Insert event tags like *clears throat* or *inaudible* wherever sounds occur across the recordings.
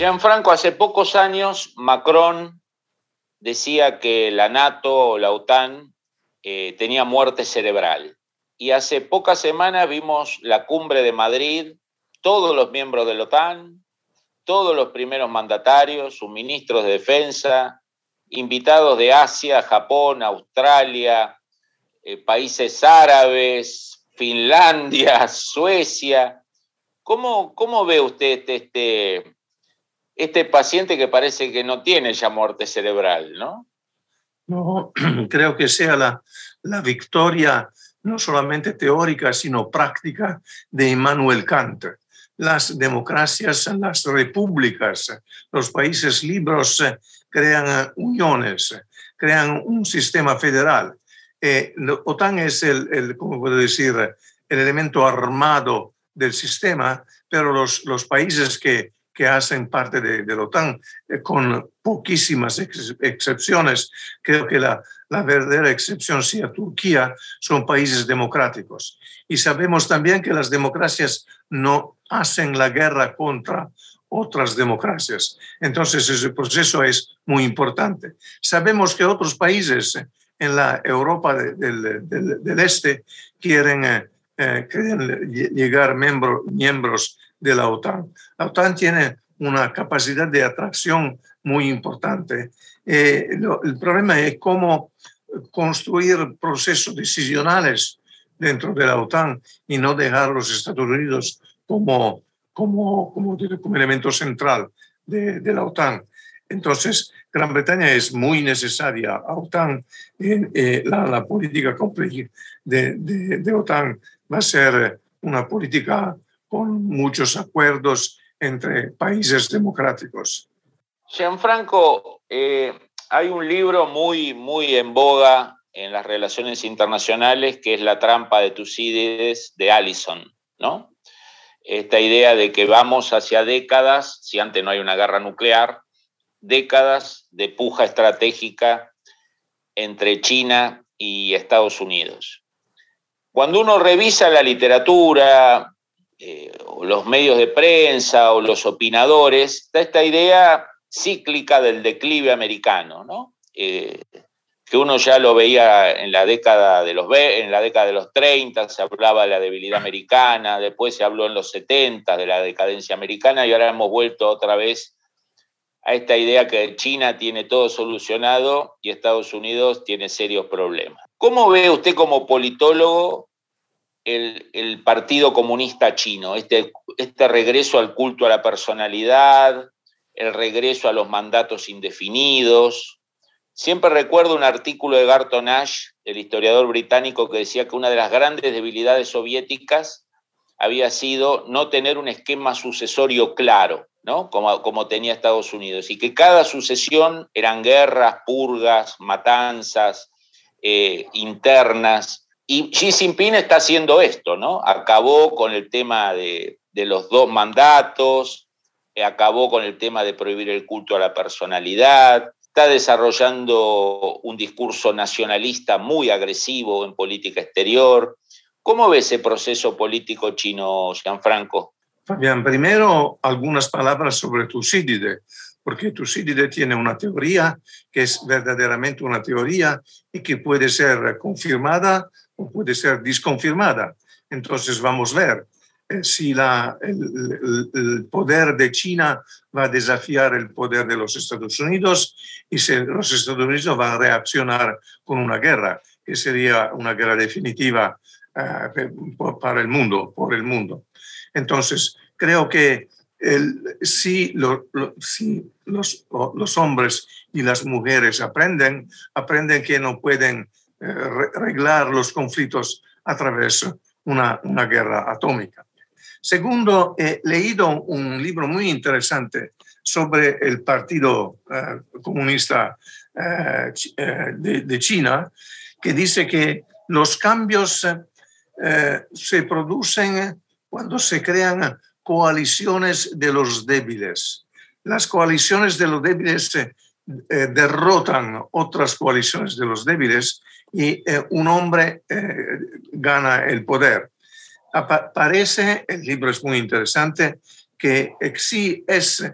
Gianfranco, hace pocos años Macron decía que la NATO o la OTAN eh, tenía muerte cerebral. Y hace pocas semanas vimos la cumbre de Madrid, todos los miembros de la OTAN, todos los primeros mandatarios, sus ministros de defensa, invitados de Asia, Japón, Australia, eh, países árabes, Finlandia, *laughs* Suecia. ¿Cómo, cómo ve usted este, este paciente que parece que no tiene ya muerte cerebral, ¿no? No, *clears throat* creo que sea la, la victoria no solamente teórica, sino práctica de Immanuel Kant. Las democracias, las repúblicas, los países libres crean uniones, crean un sistema federal. Eh, OTAN es el, el, ¿cómo puedo decir?, el elemento armado del sistema, pero los, los países que que hacen parte de, la OTAN, eh, con poquísimas excepciones. Creo que la, la verdadera excepción sea Turquía, son países democráticos. Y sabemos también que las democracias no hacen la guerra contra otras democracias. Entonces, ese proceso es muy importante. Sabemos que otros países en la Europa del, del, Este quieren, eh, eh, quieren llegar miembro, miembros de la OTAN. La OTAN tiene una capacidad de atracción muy importante. Eh, el problema es cómo construir procesos decisionales dentro de la OTAN y no dejar a los Estados Unidos como, como, como, como elemento central de, de, la OTAN. Entonces, Gran Bretaña es muy necesaria a OTAN. Eh, la, la, política de, de, de OTAN va a ser una política con muchos acuerdos entre países democráticos. Gianfranco, eh, hay un libro muy, muy en boga en las relaciones internacionales que es La trampa de Tucídides de Allison, ¿no? Esta idea de que vamos hacia décadas, si antes no hay una guerra nuclear, décadas de puja estratégica entre China y Estados Unidos. Cuando uno revisa la literatura, eh, los medios de prensa o los opinadores, está esta idea cíclica del declive americano, ¿no? Eh, que uno ya lo veía en la década de los en la década de los 30, se hablaba de la debilidad americana, después se habló en los 70 de la decadencia americana y ahora hemos vuelto otra vez a esta idea que China tiene todo solucionado y Estados Unidos tiene serios problemas. ¿Cómo ve usted como politólogo el, Partido Comunista Chino, este, este regreso al culto a la personalidad, el regreso a los mandatos indefinidos. Siempre recuerdo un artículo de Garton Ash, el historiador británico, que decía que una de las grandes debilidades soviéticas había sido no tener un esquema sucesorio claro, ¿no? como, como tenía Estados Unidos, y que cada sucesión eran guerras, purgas, matanzas eh, internas, y Xi Jinping está haciendo esto, ¿no? Acabó con el tema de, los dos mandatos, eh, acabó con el tema de prohibir el culto a la personalidad, está desarrollando un discurso nacionalista muy agresivo en política exterior. ¿Cómo ve ese proceso político chino, Gianfranco? Fabián, primero algunas palabras sobre Tucídides, porque Tucídides tiene una teoría que es verdaderamente una teoría y que puede ser confirmada puede ser disconfirmada. Entonces vamos a ver eh, si la, el, poder de China va a desafiar el poder de los Estados Unidos y si los Estados Unidos van a reaccionar con una guerra, que sería una guerra definitiva eh, para el mundo, por el mundo. Entonces, creo que si, si los, los hombres y las mujeres aprenden, aprenden que no pueden arreglar los conflictos a través de una, una guerra atómica. Segundo, he leído un libro muy interesante sobre el Partido eh, Comunista eh, de, China, que dice que los cambios se producen cuando se crean coaliciones de los débiles. Las coaliciones de los débiles derrotan otras coaliciones de los débiles y un hombre gana el poder parece, el libro es muy interesante, que Xi, es,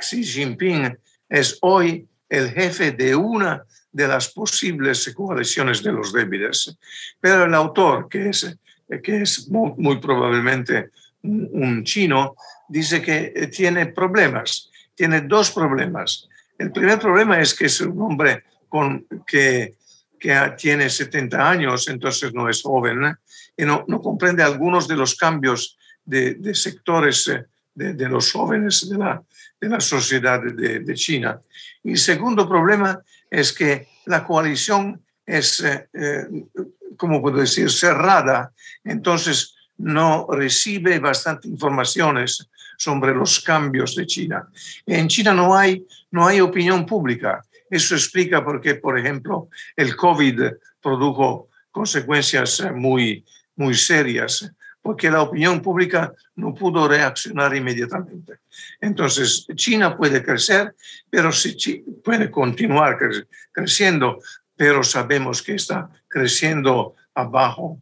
Xi Jinping es hoy el jefe de una de las posibles coaliciones de los débiles. Pero el autor, que es, que es muy, probablemente un chino, dice que tiene problemas, tiene dos problemas. El primer problema es que es un hombre con, que, que tiene 70 años, entonces no es joven, y no, comprende algunos de los cambios de, sectores eh, de, los jóvenes de la, sociedad de, China. Y el segundo problema es que la coalición es, eh, eh, como puedo decir?, cerrada, entonces no recibe bastante informaciones sobre los cambios de China. En China no hay, no hay opinión pública. Eso explica por qué, por ejemplo, el COVID produjo consecuencias muy, muy serias, porque la opinión pública no pudo reaccionar inmediatamente. Entonces, China puede crecer, pero si puede continuar creciendo, pero sabemos que está creciendo abajo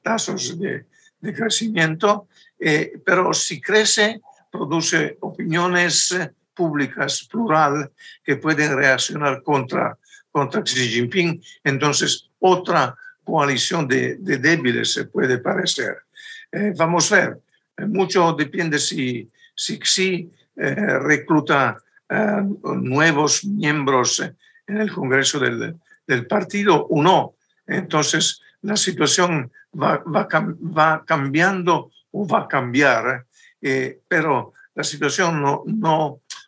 tazos de, de crecimiento, eh, pero si crece, produce opiniones públicas plural que pueden reaccionar contra, contra Xi Jinping. Entonces, otra coalición de, débiles se puede parecer. Eh, vamos a ver, eh, mucho depende si, si Xi eh, recluta nuevos miembros en el Congreso del, del, partido o no. Entonces, la situación va, va, va cambiando o va a cambiar, pero la situación no, no